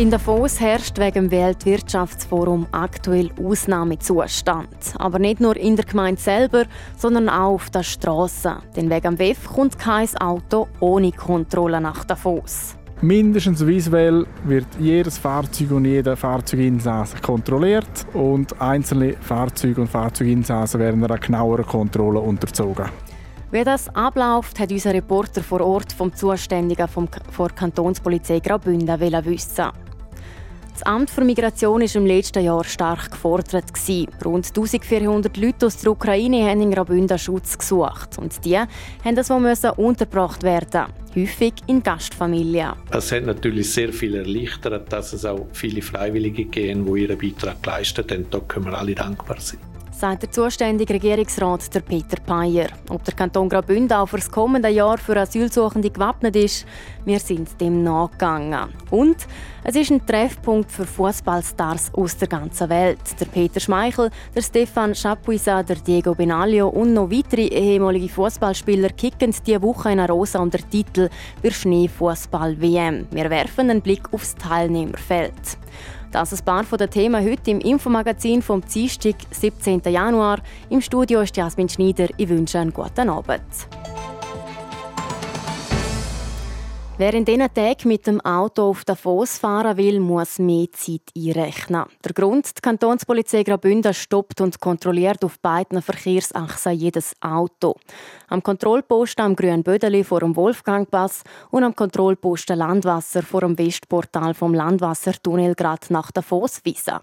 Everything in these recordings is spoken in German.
In Davos herrscht wegen dem Weltwirtschaftsforum aktuell Ausnahmezustand. Aber nicht nur in der Gemeinde selber, sondern auch auf der Straße. Denn wegen dem WEF kommt kein Auto ohne Kontrolle nach Davos. Mindestens visuell wird jedes Fahrzeug und jeder Fahrzeuginsasse kontrolliert und einzelne Fahrzeuge und Fahrzeuginsassen werden einer genaueren Kontrolle unterzogen. Wie das abläuft, hat unser Reporter vor Ort vom Zuständigen vom, vor Kantonspolizei Graubünden wissen. Das Amt für Migration war im letzten Jahr stark gefordert. Rund 1400 Leute aus der Ukraine haben in Graubünden Schutz gesucht. Und die mussten das müssen untergebracht werden, häufig in Gastfamilien. Es hat natürlich sehr viel erleichtert, dass es auch viele Freiwillige geben, die ihren Beitrag geleistet haben. Da können wir alle dankbar sein sagt der zuständige Regierungsrat der Peter Peyer. Ob der Kanton Graubünden auch für das kommende Jahr für Asylsuchende gewappnet ist, wir sind dem nachgegangen. Und es ist ein Treffpunkt für Fußballstars aus der ganzen Welt. Der Peter Schmeichel, der Stefan Chapuisa, der Diego Benaglio und noch weitere ehemalige Fußballspieler kicken diese Woche in Rosa unter Titel «Der Schneefußball-WM». Wir werfen einen Blick aufs Teilnehmerfeld. Das ist ein paar der Themen heute im Infomagazin vom Dienstag, 17. Januar. Im Studio ist Jasmin Schneider. Ich wünsche einen guten Abend. Wer in diesen Tagen mit dem Auto auf Davos fahren will, muss mehr Zeit einrechnen. Der Grund, die Kantonspolizei Graubünden stoppt und kontrolliert auf beiden Verkehrsachsen jedes Auto. Am Kontrollposten am Grünen Bödeli vor dem Wolfgangpass und am Kontrollposten Landwasser vor dem Westportal vom Landwassertunnel gerade nach Davos wiesen.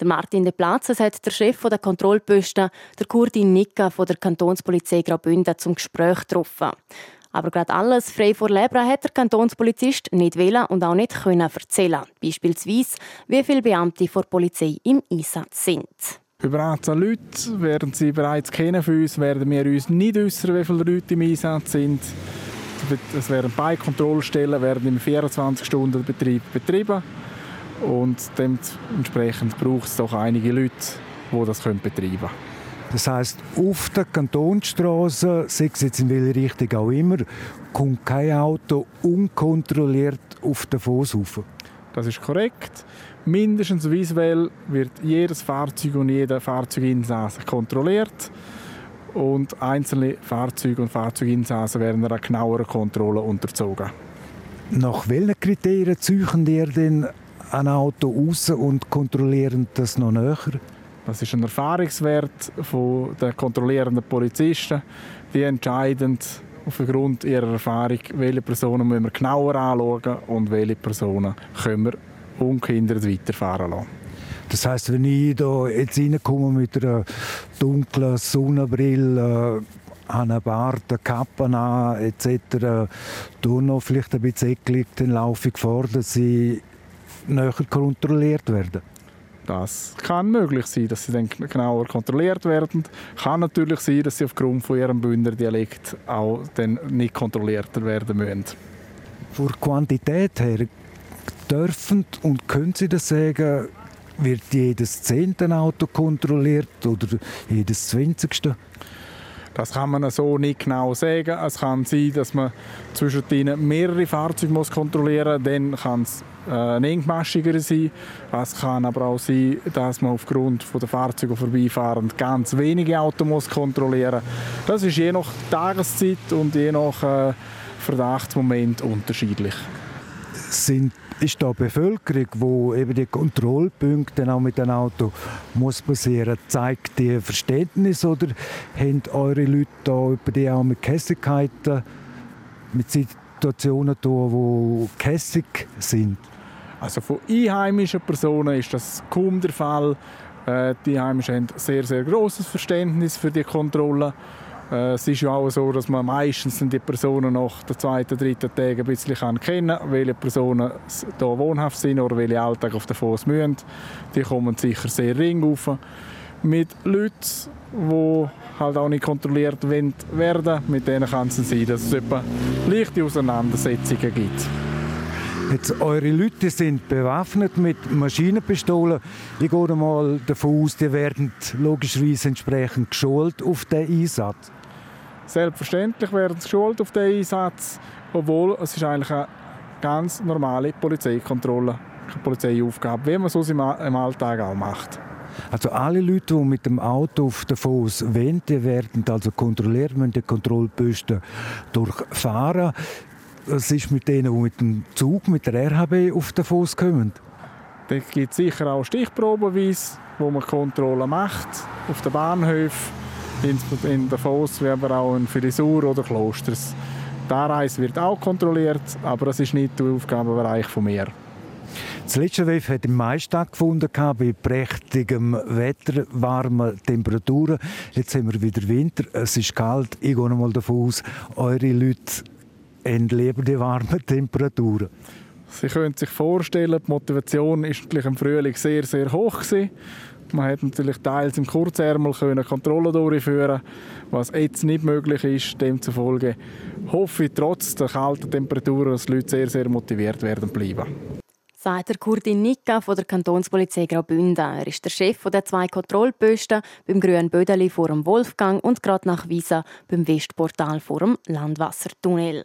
Der Martin de Platzes hat der Chef der Kontrollposten, der Kurdin Nika von der Kantonspolizei Graubünden, zum Gespräch getroffen. Aber gerade alles frei vor Leber hat der Kantonspolizist nicht wählen und auch nicht können erzählen. Beispielsweise, wie viele Beamte vor der Polizei im Einsatz sind. Über 18 Leute, werden Sie bereits kennen von uns, werden wir uns nicht äußern, wie viele Leute im Einsatz sind. Es werden beide Kontrollstellen werden im 24-Stunden-Betrieb betrieben und dementsprechend braucht es doch einige Leute, die das betreiben können. Das heißt, auf der Kantonsstraße, sei es jetzt in welche Richtung auch immer, kommt kein Auto unkontrolliert auf den Fuß rauf. Das ist korrekt. Mindestens visuell wird jedes Fahrzeug und jeder Fahrzeuginsasse kontrolliert und einzelne Fahrzeuge und Fahrzeuginsassen werden einer genaueren Kontrolle unterzogen. Nach welchen Kriterien züchen ihr denn ein Auto raus und kontrollieren das noch näher? Das ist ein Erfahrungswert den kontrollierenden Polizisten. Die entscheiden aufgrund ihrer Erfahrung, welche Personen müssen wir genauer anschauen und welche Personen können wir ungehindert weiterfahren lassen. Das heißt, wenn ich da jetzt reinkomme mit einer dunklen Sonnenbrille, äh, einen Bart, eine Kappe an, etc., du noch vielleicht ein bisschen eklig, dann laufe ich vor, dass sie näher kontrolliert werden. Das kann möglich sein, dass sie dann genauer kontrolliert werden. Kann natürlich sein, dass sie aufgrund von ihrem Bündner Dialekt auch dann nicht kontrollierter werden müssen. Von Quantität her dürfen und können Sie das sagen, wird jedes zehnte Auto kontrolliert oder jedes zwanzigste? Das kann man so nicht genau sagen. Es kann sein, dass man zwischen mehrere Fahrzeuge muss kontrollieren muss. Dann kann es äh, engmaschiger sein. Es kann aber auch sein, dass man aufgrund der Fahrzeuge vorbeifahren ganz wenige Autos kontrollieren muss. Das ist je nach Tageszeit und je nach äh, Verdachtsmoment unterschiedlich. Sind ist da Bevölkerung, wo eben die Kontrollpunkte auch mit dem Auto muss passieren, zeigt die Verständnis oder haben eure Leute da über die auch mit Kässigkeiten, mit Situationen da, wo kässig sind? Also von einheimischen Personen ist das kaum der Fall. Äh, die Einheimischen haben sehr, sehr großes Verständnis für die Kontrolle. Äh, es ist ja auch so, dass man meistens die Personen nach den zweiten, dritten Tagen ein bisschen kennen kann, welche Personen hier wohnhaft sind oder welche Alltag auf den Fuß müssen. Die kommen sicher sehr ring auf. Mit Leuten, die halt auch nicht kontrolliert werden, mit denen kann es sein, dass es leichte Auseinandersetzungen gibt. Jetzt, eure Leute sind bewaffnet mit Maschinenpistolen. Ich gehe mal davon aus, die werden logischerweise entsprechend geschult auf diesen Einsatz. Selbstverständlich werden sie geschult auf diesen Einsatz, obwohl es ist eigentlich eine ganz normale Polizeikontrolle, eine Polizeiaufgabe, wie man es im Alltag auch macht. Also alle Leute, die mit dem Auto auf den Fuß wollen, werden also kontrolliert, müssen die Kontrollposten durchfahren. Was ist mit denen, die mit dem Zug, mit der RHB auf den Fuß kommen? Da gibt es sicher auch Stichprobenweise, wo man Kontrollen macht, auf den Bahnhöfen, in Davos, wie aber auch in Filisur oder Klosters. Die Anreise wird auch kontrolliert, aber das ist nicht der Aufgabenbereich von mir. Das letzte WEF hat im Mai stattgefunden, bei prächtigem Wetter, warmen Temperaturen. Jetzt haben wir wieder Winter, es ist kalt. Ich gehe mal davon aus, eure Leute entleben die warmen Temperaturen. Sie können sich vorstellen, die Motivation war natürlich im Frühling sehr, sehr hoch. Gewesen. Man hat natürlich teils im Kurzärmel können Kontrollen durchführen was jetzt nicht möglich ist. Demzufolge hoffe ich trotz der kalten Temperaturen, dass die Leute sehr, sehr motiviert werden bleiben. Sagt der Kurdin Nika von der Kantonspolizei Graubünden. Er ist der Chef der zwei Kontrollposten beim Grünen Bödeli vor dem Wolfgang und gerade nach Wiesa beim Westportal vor dem Landwassertunnel.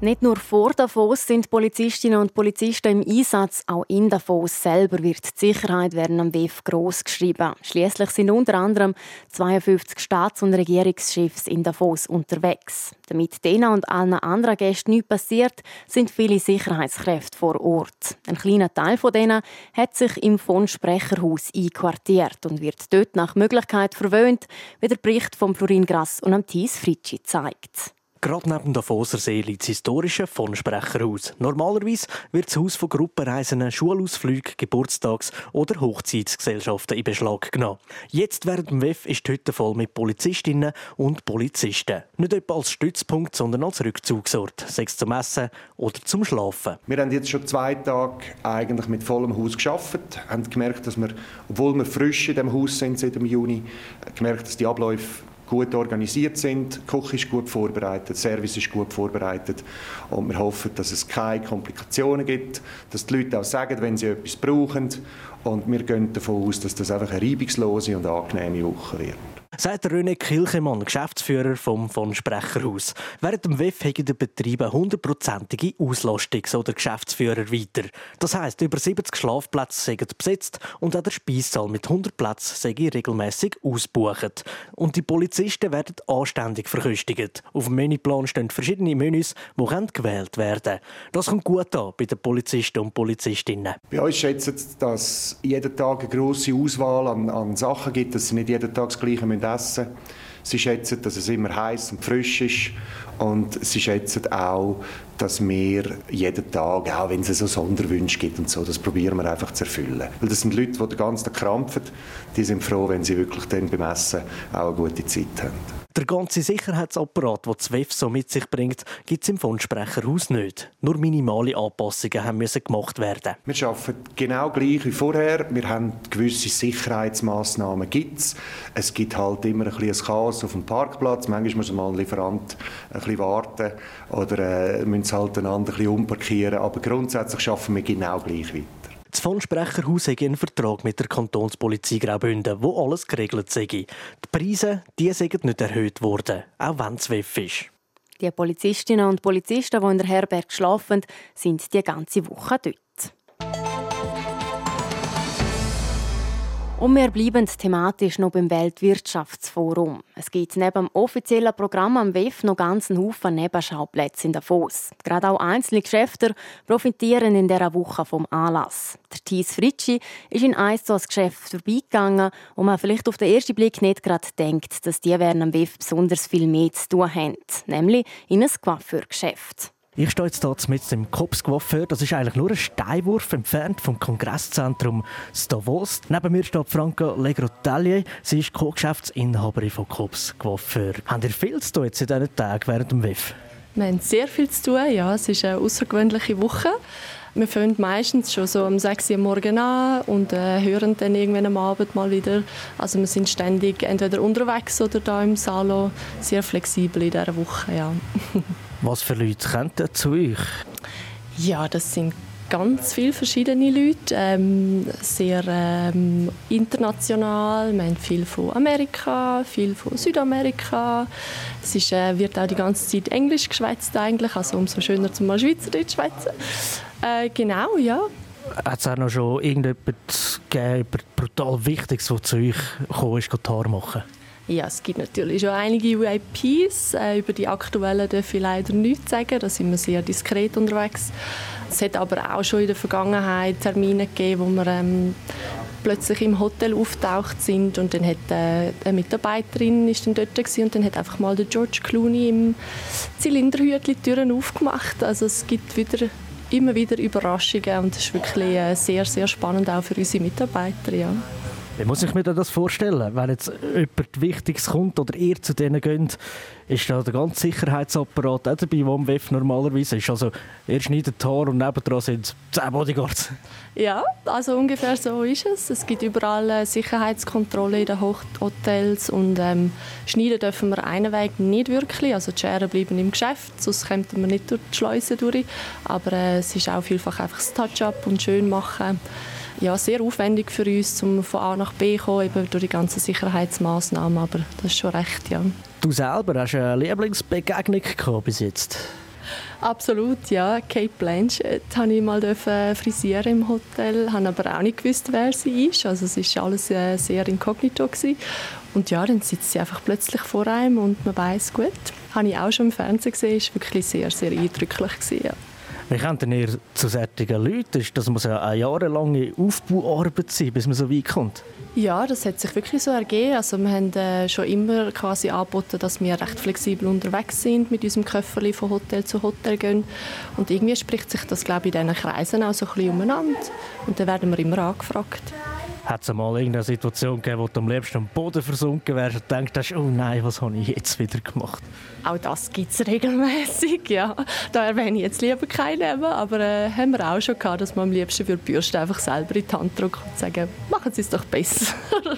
Nicht nur vor Davos sind Polizistinnen und Polizisten im Einsatz, auch in Davos selber wird die Sicherheit während am WEF gross geschrieben. Schließlich sind unter anderem 52 Staats- und Regierungschefs in Davos unterwegs. Damit denen und allen anderen Gästen nichts passiert, sind viele Sicherheitskräfte vor Ort. Ein kleiner Teil von denen hat sich im von Sprecherhaus einquartiert und wird dort nach Möglichkeit verwöhnt, wie der Bericht von Florin Grass und Thies Fritschi zeigt. Gerade neben dem Davoser liegt das historische von Sprecherhaus. Normalerweise wird das Haus von Gruppenreisenden, Schulausflügen, Geburtstags- oder Hochzeitsgesellschaften in Beschlag genommen. Jetzt während dem WEF ist die Hütte voll mit Polizistinnen und Polizisten. Nicht etwa als Stützpunkt, sondern als Rückzugsort, sei es zum Essen oder zum Schlafen. Wir haben jetzt schon zwei Tage eigentlich mit vollem Haus geschafft, haben gemerkt, dass wir, obwohl wir frisch in dem Haus sind seit dem Juni, gemerkt, dass die Abläufe gut organisiert sind. Die Küche ist gut vorbereitet, der Service ist gut vorbereitet und wir hoffen, dass es keine Komplikationen gibt, dass die Leute auch sagen, wenn sie etwas brauchen und wir gehen davon aus, dass das einfach eine reibungslose und angenehme Woche wird sagt René Kilchemann, Geschäftsführer vom von Sprecherhaus. Während dem WEF haben die Betriebe hundertprozentige Auslastung, so der Geschäftsführer weiter. Das heisst, über 70 Schlafplätze sind besetzt und auch der Speissaal mit 100 Plätzen sei regelmäßig ausgebucht. Und die Polizisten werden anständig verköstigt. Auf dem Menüplan stehen verschiedene Menüs, die gewählt werden können. Das kommt gut an bei den Polizisten und Polizistinnen. Bei uns schätzen, dass jeden Tag eine grosse Auswahl an, an Sachen gibt, dass sie nicht jeden Tag das Gleiche essen Sie schätzen, dass es immer heiß und frisch ist und sie schätzen auch, dass wir jeden Tag, auch wenn es so Sonderwünsche gibt und so, das probieren wir einfach zu erfüllen. Weil das sind Leute, die den ganzen Tag krampfen, die sind froh, wenn sie wirklich dann beim Essen auch eine gute Zeit haben. Der ganze Sicherheitsapparat, den das WEF so mit sich bringt, gibt es im Fondsprecherhaus nicht. Nur minimale Anpassungen müssen gemacht werden. Wir arbeiten genau gleich wie vorher. Wir haben gewisse Sicherheitsmaßnahmen. Es gibt halt immer ein bisschen Chaos auf dem Parkplatz. Manchmal muss mal ein Lieferant ein bisschen warten oder äh, müssen halt einander ein bisschen umparkieren. Aber grundsätzlich arbeiten wir genau gleich weiter. Das Fondsprecherhaus hat einen Vertrag mit der Kantonspolizei Graubünden, wo alles geregelt sei. Die Preise die sind nicht erhöht worden, auch wenn es WEF ist. Die Polizistinnen und Polizisten, die in der Herberge schlafen, sind die ganze Woche dort. Und wir bleiben thematisch noch beim Weltwirtschaftsforum. Es gibt neben dem offiziellen Programm am WEF noch ganz einen Haufen Nebenschauplätze in Davos. Gerade auch einzelne Geschäfte profitieren in dieser Woche vom Anlass. Der Thies Fritschi ist in eins so Geschäft vorbeigegangen und man vielleicht auf den ersten Blick nicht gerade denkt, dass die während am WEF besonders viel mehr zu tun haben, nämlich in ein Coiffeurgeschäft. Ich stehe jetzt hier mit dem Coiffeur. Das ist eigentlich nur ein Steinwurf entfernt vom Kongresszentrum Stavos. Neben mir steht Franca Legrotellier. Sie ist Co-Geschäftsinhaberin von Coiffeur. Habt ihr viel zu tun jetzt in diesen Tagen während dem WIF? Wir haben sehr viel zu tun, ja. Es ist eine außergewöhnliche Woche. wir fangen meistens schon so um 6 Uhr morgen an und äh, hören dann irgendwann am Abend mal wieder. Also wir sind ständig entweder unterwegs oder da im Salon sehr flexibel in dieser Woche, ja. Was für Leute kommen zu euch? Ja, das sind ganz viele verschiedene Leute, ähm, sehr ähm, international. Wir haben viel von Amerika, viel von Südamerika. Es ist, äh, wird auch die ganze Zeit Englisch geschwätzt eigentlich, also umso schöner zum mal Schweizerdeutsch schwätzen. Äh, genau, ja. Hat es auch noch schon irgendetwas gegeben, brutal Wichtiges, was zu euch gekommen ist, Haar machen? Ja, es gibt natürlich schon einige UIPs. Äh, über die aktuellen darf ich leider nichts sagen. Da sind wir sehr diskret unterwegs. Es hat aber auch schon in der Vergangenheit Termine gegeben, wo wir ähm, plötzlich im Hotel auftaucht sind und dann hat äh, eine Mitarbeiterin ist dann dort und dann hat einfach mal der George Clooney im Zylinderhütli Türen aufgemacht. Also es gibt wieder immer wieder Überraschungen und das ist wirklich äh, sehr, sehr spannend auch für unsere Mitarbeiter. Ja. Wie muss ich mir das vorstellen? Wenn jetzt jemand Wichtiges kommt oder ihr zu denen geht, ist da der ganze Sicherheitsapparat auch dabei, der am WEF normalerweise ist? Also ihr schneidet Haar und nebendran sind 10 Bodyguards. Ja, also ungefähr so ist es. Es gibt überall Sicherheitskontrolle in den Hotels und ähm, schneiden dürfen wir einen Weg nicht wirklich. Also die Scheren bleiben im Geschäft, sonst kommen wir nicht durch die Schleuse durch. Aber äh, es ist auch vielfach einfach das Touch-up und schön machen ja, sehr aufwendig für uns, um von A nach B zu kommen, eben durch die ganzen Sicherheitsmaßnahmen. Aber das ist schon recht, ja. Du selber hast eine Lieblingsbegegnung gehabt bis jetzt? Absolut, ja. Kate Blanchett habe ich mal frisieren im Hotel, habe aber auch nicht gewusst, wer sie ist. Also es ist alles äh, sehr inkognito gewesen. Und ja, dann sitzt sie einfach plötzlich vor einem und man weiß gut. Habe ich auch schon im Fernsehen gesehen, ist wirklich sehr, sehr eindrücklich gewesen, ja. Wie kommt denn ihr zu solchen Leuten? Das muss ja eine jahrelange Aufbauarbeit sein, bis man so weit kommt. Ja, das hat sich wirklich so ergeben. Also wir haben äh, schon immer quasi angeboten, dass wir recht flexibel unterwegs sind, mit unserem Köfferli von Hotel zu Hotel gehen. Und irgendwie spricht sich das, glaube ich, in diesen Kreisen auch so ein bisschen umeinander. Und dann werden wir immer angefragt. Hat es mal irgendeine Situation gegeben, wo du am liebsten am Boden versunken wärst und denkst, oh nein, was habe ich jetzt wieder gemacht? Auch das gibt es regelmäßig, ja. Da erwähne ich jetzt lieber keinen Namen, aber äh, haben wir auch schon gehabt, dass man am liebsten für die Bürste einfach selber in die Hand drückt und sagen, machen Sie es doch besser.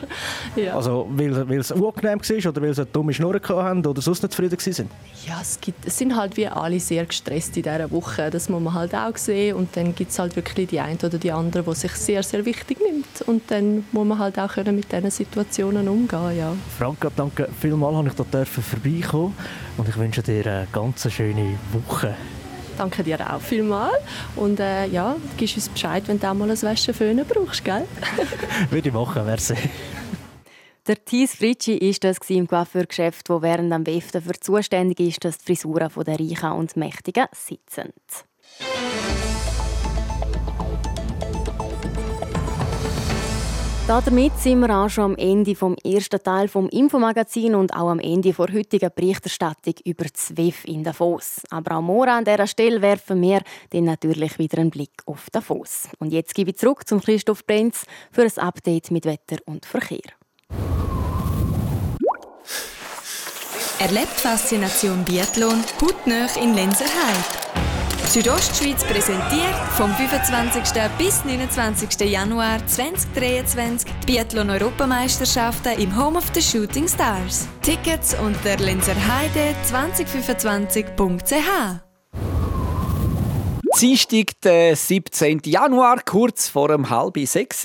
ja. Also weil, es unangenehm war oder weil sie eine dumme Schnur hatten oder sonst nicht zufrieden waren? Ja, es, gibt, es sind halt wie alle sehr gestresst in dieser Woche. Das muss man halt auch sehen. Und dann gibt es halt wirklich die eine oder die andere, die sich sehr, sehr wichtig nimmt. Und dann muss man halt auch können mit diesen Situationen umgehen ja. Franka, danke vielmals, dass ich hier vorbeikommen und ich wünsche dir eine ganz schöne Woche. Danke dir auch vielmals. Und äh, ja, gibst uns Bescheid, wenn du auch mal ein Wäscheföhnen brauchst, gell? Würde ich machen, merci. Der Thies Fritschi ist das im Coiffeurgeschäft, wo während am WEF dafür zuständig ist, dass die Frisuren der Reichen und Mächtigen sitzen. Damit sind wir auch schon am Ende vom ersten Teil vom Infomagazin und auch am Ende der heutigen Berichterstattung über WEF in Davos. Aber auch morgen an dieser Stelle werfen wir dann natürlich wieder einen Blick auf Davos. Und jetzt gebe ich zurück zum Christoph Brenz für ein Update mit Wetter und Verkehr. Erlebt Faszination Biathlon hautnah in Lenzerheide. Südostschweiz präsentiert vom 25. bis 29. Januar 2023 Biathlon-Europameisterschaften im Home of the Shooting Stars. Tickets unter lenzerheide2025.ch Dienstag, der 17. Januar, kurz vor dem halb sechs.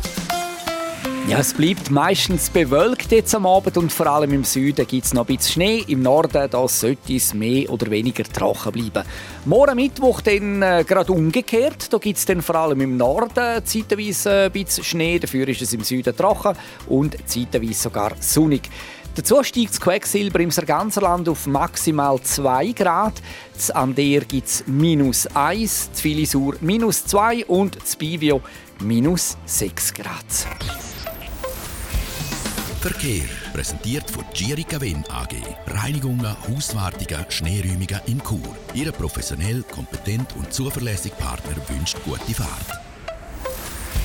Ja, es bleibt meistens bewölkt jetzt am Abend und vor allem im Süden gibt es noch ein bisschen Schnee. Im Norden da sollte es mehr oder weniger trocken bleiben. Morgen Mittwoch dann äh, gerade umgekehrt. Da gibt es dann vor allem im Norden zeitweise ein bisschen Schnee. Dafür ist es im Süden trocken und zeitweise sogar sonnig. Dazu steigt das Quecksilber im Sarganserland auf maximal 2 Grad. Z Ander gibt es minus 1, zu Filisur minus 2 und zu Bivio minus 6 Grad. Verkehr präsentiert von Girica Win AG. Reinigungen, Hauswartungen, Schneeräumungen in Chur. Ihre professionell, kompetent und zuverlässige Partner wünscht gute Fahrt.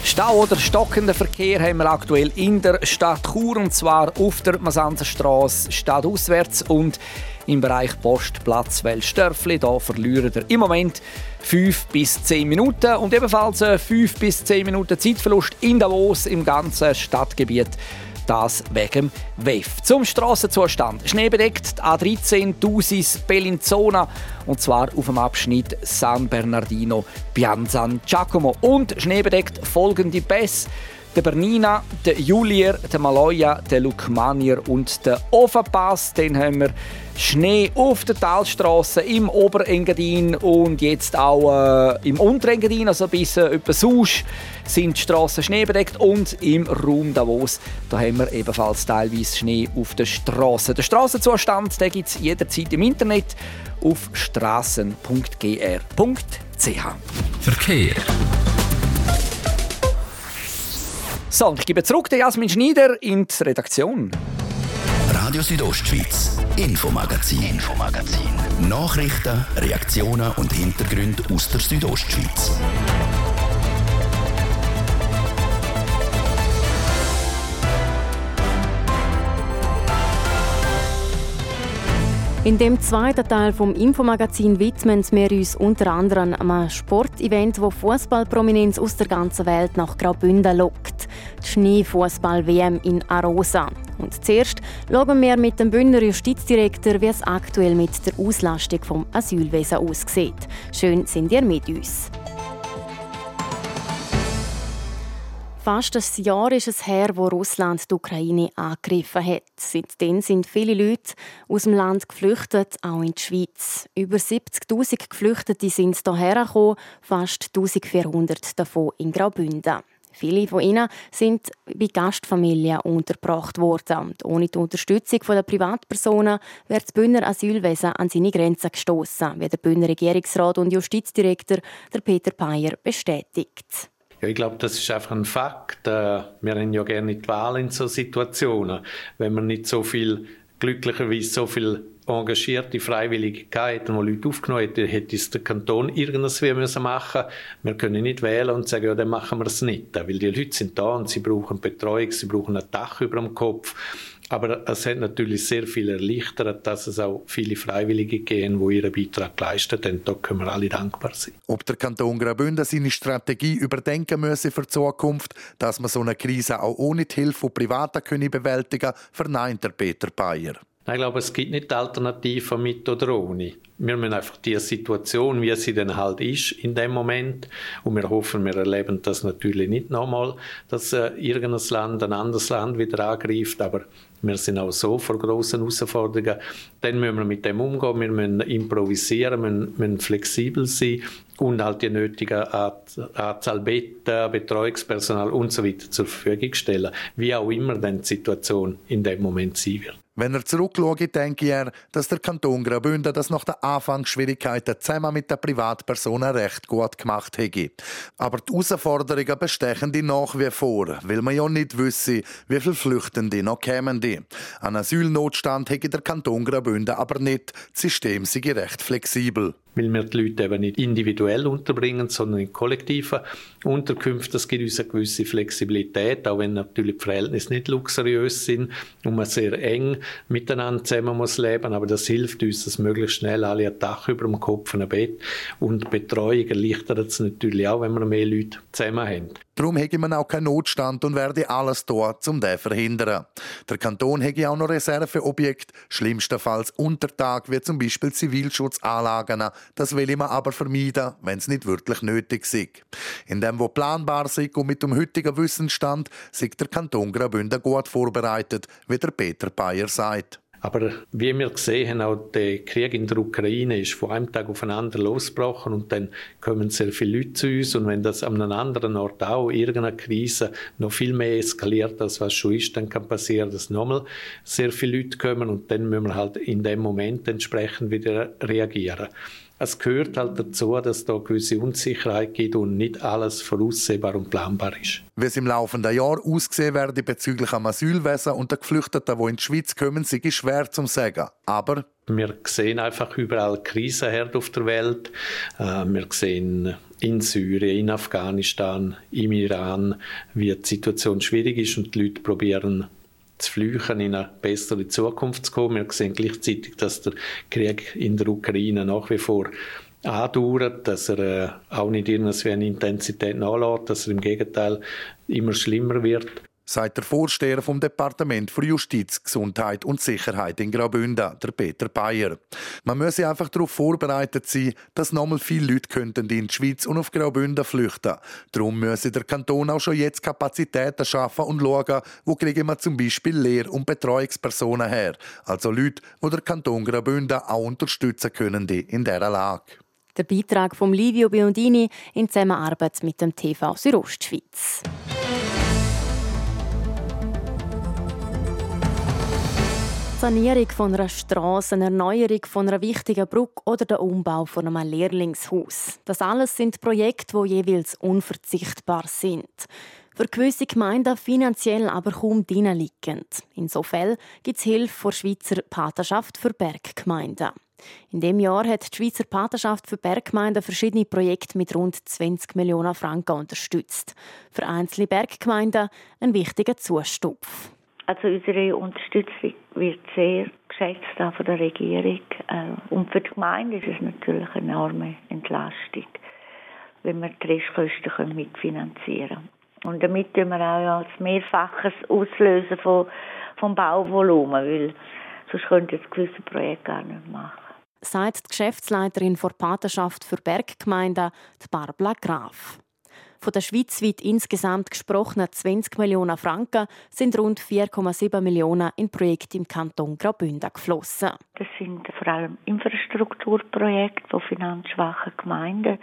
Stau oder stockenden Verkehr haben wir aktuell in der Stadt Chur und zwar auf der Masanzerstraße stadtauswärts und im Bereich Postplatz Welsdörfli. Da verlieren wir im Moment 5 bis 10 Minuten und ebenfalls 5 bis 10 Minuten Zeitverlust in Davos im ganzen Stadtgebiet. Das wegen WEF. Zum Strassenzustand. Schneebedeckt A13 Tusis Bellinzona und zwar auf dem Abschnitt San Bernardino Pianzan Giacomo. Und schneebedeckt folgende Pässe der Bernina, der Julier, der Maloja, der Lukmanier und der Ofenpass. Dann haben wir Schnee auf der Talstraße im Oberengadin und jetzt auch äh, im Unterengadin, also bis äh, etwa Susch, sind die Straßen schneebedeckt und im Raum Davos, da haben wir ebenfalls teilweise Schnee auf der Straße. Der Straßenzustand gibt es jederzeit im Internet auf straßen.gr.ch. Verkehr. So, ich gebe zurück den Jasmin Schneider in die Redaktion. Radio Südostschweiz, Infomagazin, Infomagazin. Nachrichten, Reaktionen und Hintergründe aus der Südostschweiz. In dem zweiten Teil vom Infomagazin widmen wir uns unter anderem einem Sportevent, wo Fußballprominenz aus der ganzen Welt nach Graubünden lockt. Die Schneefußball-WM in Arosa. Und zuerst schauen wir mit dem Bündner Justizdirektor, wie es aktuell mit der Auslastung vom Asylwesen aussieht. Schön sind ihr mit uns. Fast ein Jahr ist es her, wo Russland die Ukraine angegriffen hat. Seitdem sind viele Leute aus dem Land geflüchtet, auch in die Schweiz. Über 70.000 Geflüchtete sind hierher gekommen, fast 1.400 davon in Graubünden. Viele von ihnen sind bei Gastfamilien untergebracht worden. Und ohne die Unterstützung der Privatpersonen wird das Bündner Asylwesen an seine Grenzen gestoßen, wie der Bündner Regierungsrat und Justizdirektor Peter Peyer bestätigt. Ja, ich glaube, das ist einfach ein Fakt. Äh, wir haben ja gerne die Wahl in so Situationen. Wenn man nicht so viel, glücklicherweise so viel engagierte Freiwillige gehabt, die Leute aufgenommen hätten, hätte es der Kanton irgendwas müssen machen Wir können nicht wählen und sagen, ja, dann machen wir es nicht. Weil die Leute sind da und sie brauchen Betreuung, sie brauchen ein Dach über dem Kopf. Aber es hat natürlich sehr viel erleichtert, dass es auch viele Freiwillige gehen, die ihren Beitrag leisten. Denn da können wir alle dankbar sein. Ob der Kanton Graubünden seine Strategie überdenken müsse für die Zukunft, dass man so eine Krise auch ohne die Hilfe von Privaten können bewältigen verneint der Peter Bayer. Ich glaube, es gibt nicht Alternativen mit oder ohne. Wir müssen einfach die Situation, wie sie dann halt ist in dem Moment, und wir hoffen, wir erleben das natürlich nicht nochmal, dass äh, irgendein Land ein anderes Land wieder angreift, aber wir sind auch so vor großen Herausforderungen. Dann müssen wir mit dem umgehen, wir müssen improvisieren, müssen, müssen flexibel sein und halt die nötige Anzahl Betten, Betreuungspersonal und so weiter zur Verfügung stellen, wie auch immer dann die Situation in dem Moment sein wird. Wenn er zurückschaut, denke er, dass der Kanton Graubünden das nach den Anfangsschwierigkeiten zusammen mit den Privatpersonen recht gut gemacht hätte. Aber die Herausforderungen bestehen die nach wie vor, weil man ja nicht wisse, wie viele Flüchtende noch kämen. Ein Asylnotstand hätte der Kanton Graubünden aber nicht. Das System sei recht flexibel weil wir die Leute eben nicht individuell unterbringen, sondern in kollektiven Unterkünften. Das gibt uns eine gewisse Flexibilität, auch wenn natürlich die Verhältnisse nicht luxuriös sind und man sehr eng miteinander zusammen muss leben. Aber das hilft uns, dass möglichst schnell alle ein Dach über dem Kopf, ein Bett und Betreuung erleichtert es natürlich auch, wenn wir mehr Leute zusammen haben. Darum hätte man auch keinen Notstand und werde alles tun, um den zu verhindern. Der Kanton hätte auch noch Reserveobjekte, schlimmstenfalls Untertag, wie zum Beispiel Zivilschutzanlagen. Das will man aber vermeiden, wenn es nicht wirklich nötig ist. In dem, wo planbar ist und mit dem heutigen Wissensstand, ist der Kanton Graubünden gut vorbereitet, wie der Peter Bayer sagt. Aber wie wir gesehen haben, auch der Krieg in der Ukraine ist von einem Tag auf den anderen losgebrochen und dann kommen sehr viele Leute zu uns und wenn das an einem anderen Ort auch irgendeine Krise noch viel mehr eskaliert, als was schon ist, dann kann passieren, dass nochmal sehr viele Leute kommen und dann müssen wir halt in dem Moment entsprechend wieder reagieren. Es gehört halt dazu, dass da gewisse Unsicherheit gibt und nicht alles voraussehbar und planbar ist. Wie es im laufenden Jahr aussehen werde bezüglich am Asylwesen und der Geflüchteten, die in die Schweiz kommen, sei schwer zu sagen. Aber wir sehen einfach überall Krisenherd auf der Welt. Äh, wir sehen in Syrien, in Afghanistan, im Iran, wie die Situation schwierig ist und die Leute probieren zu flüchten, in eine bessere Zukunft zu kommen. Wir sehen gleichzeitig, dass der Krieg in der Ukraine nach wie vor andauert, dass er äh, auch nicht irgendwie eine Intensität nachlässt, dass er im Gegenteil immer schlimmer wird sagt der Vorsteher vom Departement für Justiz, Gesundheit und Sicherheit in Graubünden, der Peter Bayer. Man müsse einfach darauf vorbereitet sein, dass nochmal viele Leute könnten in die Schweiz und auf Graubünden flüchten. Darum müsse der Kanton auch schon jetzt Kapazitäten schaffen und schauen, wo kriegen wir zum Beispiel Lehr- und Betreuungspersonen her. Also Leute, die der Kanton Graubünden auch unterstützen können in dieser Lage. Der Beitrag von Livio Biondini in Zusammenarbeit mit dem TV Südostschweiz. Sanierung von einer Straße, eine Erneuerung von einer wichtigen Brücke oder der Umbau von einem Lehrlingshaus. Das alles sind Projekte, die jeweils unverzichtbar sind. Für gewisse Gemeinden finanziell aber kaum liegend. Insofern gibt es Hilfe von der Schweizer Patenschaft für Berggemeinden. In dem Jahr hat die Schweizer Patenschaft für Berggemeinden verschiedene Projekte mit rund 20 Millionen Franken unterstützt. Für einzelne Berggemeinden ein wichtiger Zustupf. Also unsere Unterstützung wird sehr geschätzt von der Regierung. Äh, und für die Gemeinde ist es natürlich eine enorme Entlastung, wenn wir die Restkosten mitfinanzieren können. Und damit tun wir auch als Mehrfaches auslösen von, vom Bauvolumen, weil sonst könnte das gewisse Projekt gar nicht machen. Sagt die Geschäftsleiterin der Patenschaft für Berggemeinden, Barbara Graf. Von der schweizweit insgesamt gesprochenen 20 Millionen Franken sind rund 4,7 Millionen in Projekte im Kanton Graubünden geflossen. Das sind vor allem Infrastrukturprojekte von finanzschwachen Gemeinden.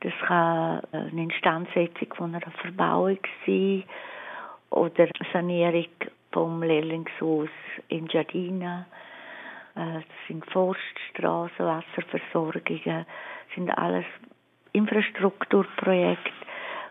Das kann eine Instandsetzung von einer Verbauung sein oder Sanierung vom Lehrlingshaus in Giardina. Äh, das sind Forststraßen, Wasserversorgungen, das sind alles Infrastrukturprojekte,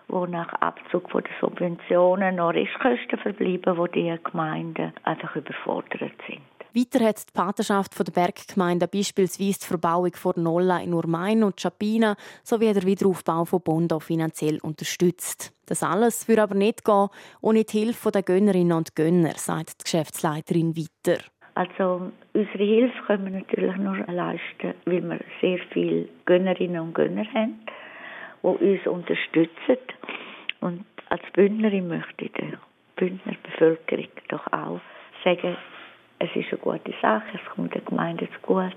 wo nach Abzug von den Subventionen noch Restkosten verbleiben, wo die Gemeinden einfach überfordert sind. Weiter hat die Patenschaft der Berggemeinden beispielsweise die Verbauung von Nolla in Urmain und Chapina sowie der Wiederaufbau von Bondo finanziell unterstützt. Das alles würde aber nicht gehen ohne die Hilfe der Gönnerinnen und Gönner, sagt die Geschäftsleiterin weiter. Also unsere Hilfe können wir natürlich nur leisten, weil wir sehr viele Gönnerinnen und Gönner haben die uns unterstützen. Und als Bündnerin möchte ich der Bündner Bevölkerung doch auch sagen, es ist eine gute Sache, es kommt der Gemeinde zu gut.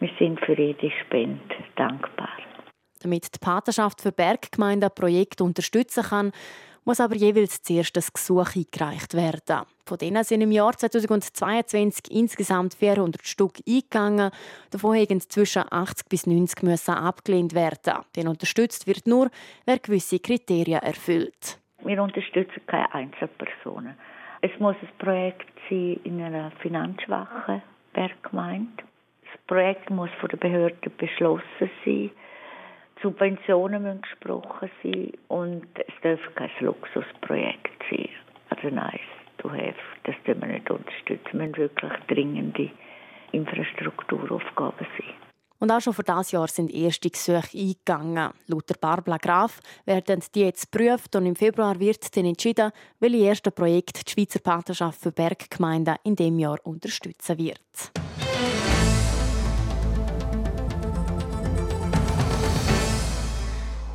Wir sind für jede Spende dankbar. Damit die Patenschaft für Berggemeinden Projekte unterstützen kann, muss aber jeweils zuerst ein Gesuch eingereicht werden. Von denen sind im Jahr 2022 insgesamt 400 Stück eingegangen. Davon haben zwischen 80 bis 90 müssen abgelehnt werden. Denn unterstützt wird nur, wer gewisse Kriterien erfüllt. Wir unterstützen keine Einzelpersonen. Es muss ein Projekt sein in einer finanzschwachen Berggemeinde. Das Projekt muss von der Behörde beschlossen sein. Subventionen müssen gesprochen sein und es darf kein Luxusprojekt sein. Also nice to have, das dürfen wir nicht unterstützen. Müssen wirklich dringende Infrastrukturaufgaben sein. Und auch schon für das Jahr sind erste Gesuche eingegangen. Laut Barbara Graf werden die jetzt geprüft und im Februar wird dann entschieden, welche ersten Projekte die Schweizer Partnerschaft für Berggemeinden in dem Jahr unterstützen wird.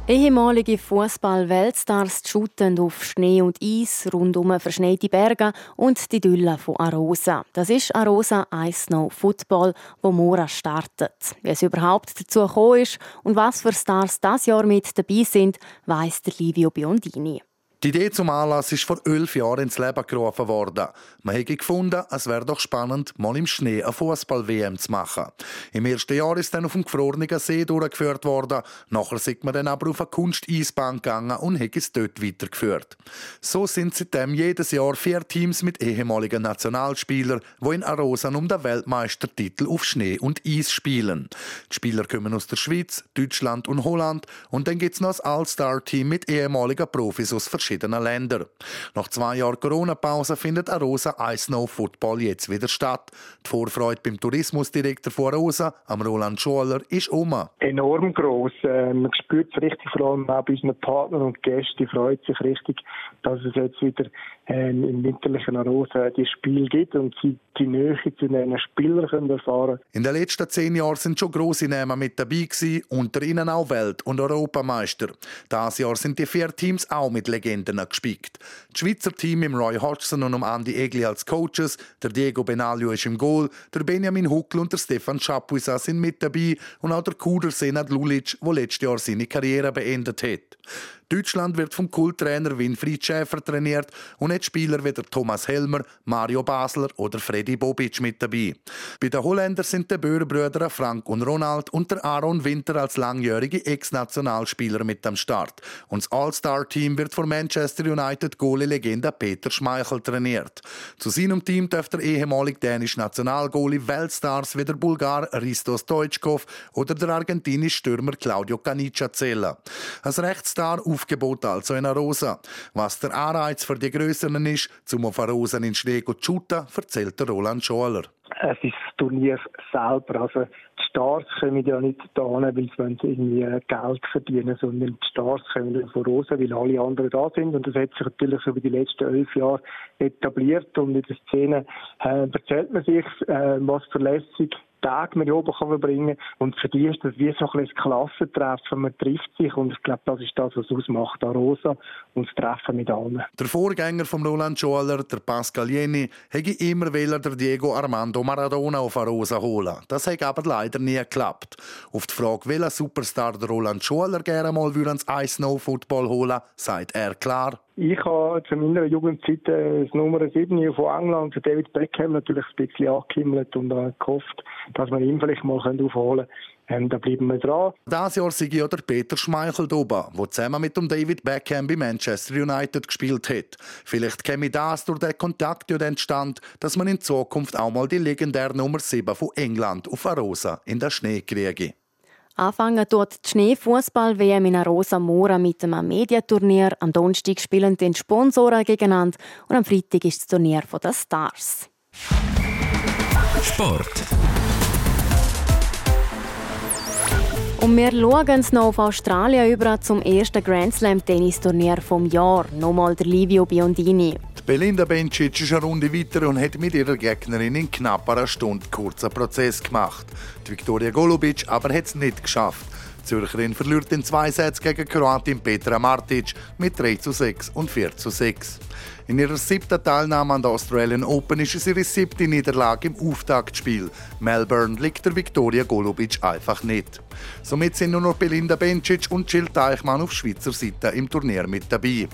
Ehemalige Fußball-Weltstars shooten auf Schnee und Eis, rundum verschneite Berge und die Dülle von Arosa. Das ist Arosa Ice Snow Football, wo Mora startet. Wie es überhaupt dazu gekommen ist und was für Stars das Jahr mit dabei sind, weiss der Livio Biondini. Die Idee zum Anlass ist vor elf Jahren ins Leben gerufen worden. Man hätte gefunden, es wäre doch spannend, mal im Schnee eine Fußball-WM zu machen. Im ersten Jahr ist dann auf dem gefrorenen See durchgeführt worden. Nachher sind man dann aber auf eine Kunst-Eisbahn gegangen und hat es dort weitergeführt. So sind seitdem jedes Jahr vier Teams mit ehemaligen Nationalspielern, die in Arosa um den Weltmeistertitel auf Schnee und Eis spielen. Die Spieler kommen aus der Schweiz, Deutschland und Holland und dann gibt es noch ein All-Star-Team mit ehemaligen Profis aus verschiedenen verschiedenen Ländern. Nach zwei Jahren Corona-Pause findet Arosa Ice Snow Football jetzt wieder statt. Die Vorfreude beim Tourismusdirektor von Arosa, am Roland Scholler, ist um. Enorm gross. Äh, man spürt es richtig, vor allem auch bei unseren Partnern und Gästen, die freuen sich richtig, dass es jetzt wieder ähm, im winterlichen Arosa die Spiel gibt und sie die Nähe zu den Spielern können erfahren In den letzten zehn Jahren sind schon grosse Namen mit dabei gewesen, unter ihnen auch Welt- und Europameister. Dieses Jahr sind die vier Teams auch mit Legenden gespickt. Das Schweizer Team im Roy Hodgson und um Andy Egli als Coaches, der Diego Benaglio ist im Goal, der Benjamin Huckel und der Stefan Chapuisa sind mit dabei und auch der Kuder Senad Lulic, der letztes Jahr seine Karriere beendet hat. Deutschland wird vom Kulttrainer Winfried Schäfer trainiert und hat Spieler wie der Thomas Helmer, Mario Basler oder Freddy Bobic mit dabei. Bei den Holländern sind die Böhrbrüder Frank und Ronald und der Aaron Winter als langjährige Ex-Nationalspieler mit am Start. Und das All-Star-Team wird von Manchester United Goalie-Legende Peter Schmeichel trainiert. Zu seinem Team darf der ehemalige dänische Nationalgoalie Weltstars wie der Bulgar Ristos Stoichkov oder der argentinische Stürmer Claudio Caniccia zählen. Als Rechtsstar Aufgebot also in Arosa. Was der Anreiz für die Größeren ist, zum auf Arosa in Schnee zu shooten, erzählt der Roland Scholler. Es ist das Turnier selber. Also die Stars kommen ja nicht da weil sie irgendwie Geld verdienen sondern die Stars kommen von Rosa, weil alle anderen da sind. Und das hat sich natürlich wie die letzten elf Jahre etabliert. Und in der Szene äh, erzählt man sich, äh, was verlässig Tage mit oben verbringen kann. Und für die ist das wie so ein Klassentreffen. Man trifft sich und ich glaube, das ist das, was ausmacht, da Rosa und das Treffen mit allen. Der Vorgänger von Roland Scholler, der Pascal Jenny, hätte immer wieder der Diego Armando Maradona auf Rosa holen. Das hat aber leider nie geklappt. Auf die Frage, welcher Superstar der Roland Scholler gerne mal ans Ice Snow Football holen, sagt er klar, ich habe zu meiner Jugendzeit äh, das Nummer 7 von England, David Beckham, natürlich ein bisschen angehimmelt und gehofft, dass wir ihn vielleicht mal aufholen können. Ähm, da bleiben wir dran. Dieses Jahr sei ja der Peter Schmeichel oben, der zusammen mit dem David Beckham bei Manchester United gespielt hat. Vielleicht käme das durch den Kontakt ja entstand, dass man in Zukunft auch mal die legendäre Nummer 7 von England auf Arosa in der Schnee kriege. Anfangen dort die Schneefußball-WM in Rosa Mora mit einem Mediaturnier. Am Donnerstag spielen die Sponsoren gegeneinander und am Freitag ist das Turnier der Stars. Sport. Und wir schauen noch auf Australien über zum ersten Grand Slam Tennisturnier vom Jahr. Nochmal der Livio Biondini. Belinda Bencic ist eine Runde weiter und hat mit ihrer Gegnerin in knapp einer Stunde kurzen Prozess gemacht. Die Viktoria Golubic aber hat es nicht geschafft. Die Zürcherin verliert in zwei Sätzen gegen Kroatin Petra Martic mit 3 zu 6 und 4 zu 6. In ihrer siebten Teilnahme an der Australian Open ist es ihre siebte Niederlage im Auftaktspiel. Melbourne liegt der Viktoria Golubic einfach nicht. Somit sind nur noch Belinda Bencic und Jill Teichmann auf Schweizer Seite im Turnier mit dabei.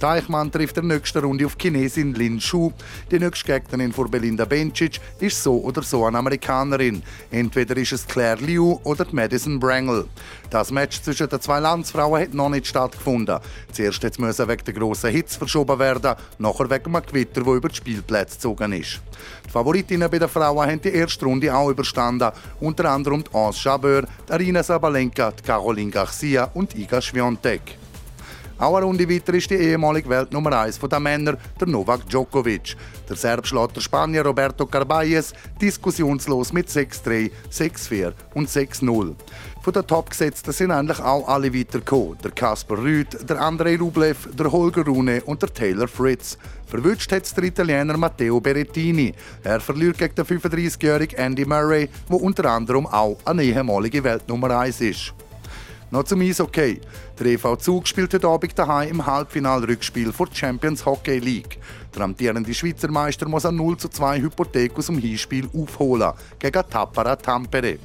Teichmann trifft in der nächsten Runde auf Chinesin Lin Shu. Die nächste Gegnerin von Belinda Bencic ist so oder so eine Amerikanerin. Entweder ist es Claire Liu oder Madison Brangle. Das Match zwischen den zwei Landsfrauen hat noch nicht stattgefunden. Zuerst jetzt müssen wegen der grossen Hitze verschoben werden, nachher wegen einem Gewitter, das über die Spielplätze gezogen ist. Die Favoritinnen bei den Frauen haben die erste Runde auch überstanden, unter anderem die Anse Jabeur, Arina Sabalenka, Caroline Garcia und Iga Swiatek. Auch eine Runde weiter ist die ehemalige Weltnummer 1 der Männer, der Novak Djokovic. Der Serb schlägt der Spanier Roberto Carballes diskussionslos mit 6-3, 6-4 und 6-0. Von den Topgesetzten sind eigentlich auch alle weitergekommen. Der Kasper Rüth, der Andrei Rublev, der Holger Rune und der Taylor Fritz. Verwünscht hat der Italiener Matteo Berrettini. Er verliert gegen den 35-jährigen Andy Murray, der unter anderem auch eine ehemalige Weltnummer 1 ist. Noch zum Eishockey. Der EV Zug spielt heute Abend daheim im Halbfinal-Rückspiel vor Champions Hockey League. Der amtierende Schweizer Meister muss ein 0 zu 2 Hypothek aus dem Hinspiel aufholen gegen Tappara Tampere.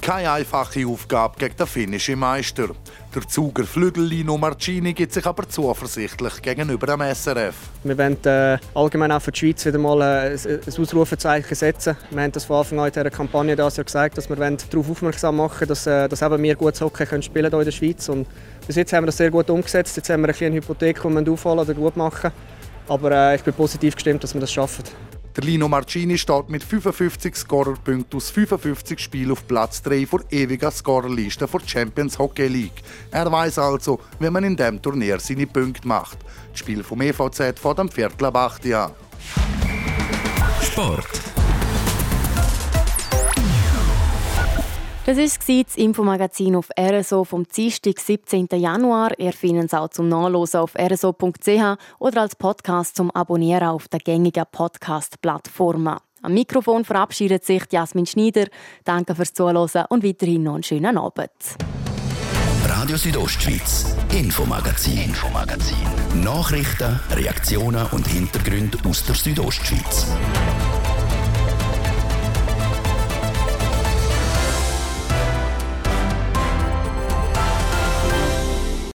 Keine einfache Aufgabe gegen den finnischen Meister. Der Zuger Flügel Lino Marcini gibt sich aber zuversichtlich gegenüber dem SRF. Wir wollen äh, allgemein auch für die Schweiz wieder mal äh, ein Ausrufezeichen setzen. Wir haben das von Anfang an in dieser Kampagne das Jahr gesagt, dass wir darauf aufmerksam machen wollen, dass, äh, dass eben wir gutes Hockey können spielen hier in der Schweiz. Und bis jetzt haben wir das sehr gut umgesetzt. Jetzt haben wir eine kleine Hypothek, die wir aufholen oder gut machen. Aber äh, ich bin positiv gestimmt, dass wir das schaffen. Der Lino Marcini steht mit 55 Scorerpunkten aus 55 Spielen auf Platz 3 vor ewiger Scorerliste der Champions Hockey League. Er weiß also, wie man in diesem Turnier seine Punkte macht. Das Spiel vom EVZ vor dem Viertel ab 8 Jahr. Sport. Das war das Infomagazin auf RSO vom Dienstag, 17. Januar. Ihr findet es auch zum Nachlesen auf rso.ch oder als Podcast zum Abonnieren auf der gängigen Podcast-Plattformen. Am Mikrofon verabschiedet sich Jasmin Schneider. Danke fürs Zuhören und weiterhin noch einen schönen Abend. Radio Südostschweiz, Infomagazin, Infomagazin. Nachrichten, Reaktionen und Hintergründe aus der Südostschweiz.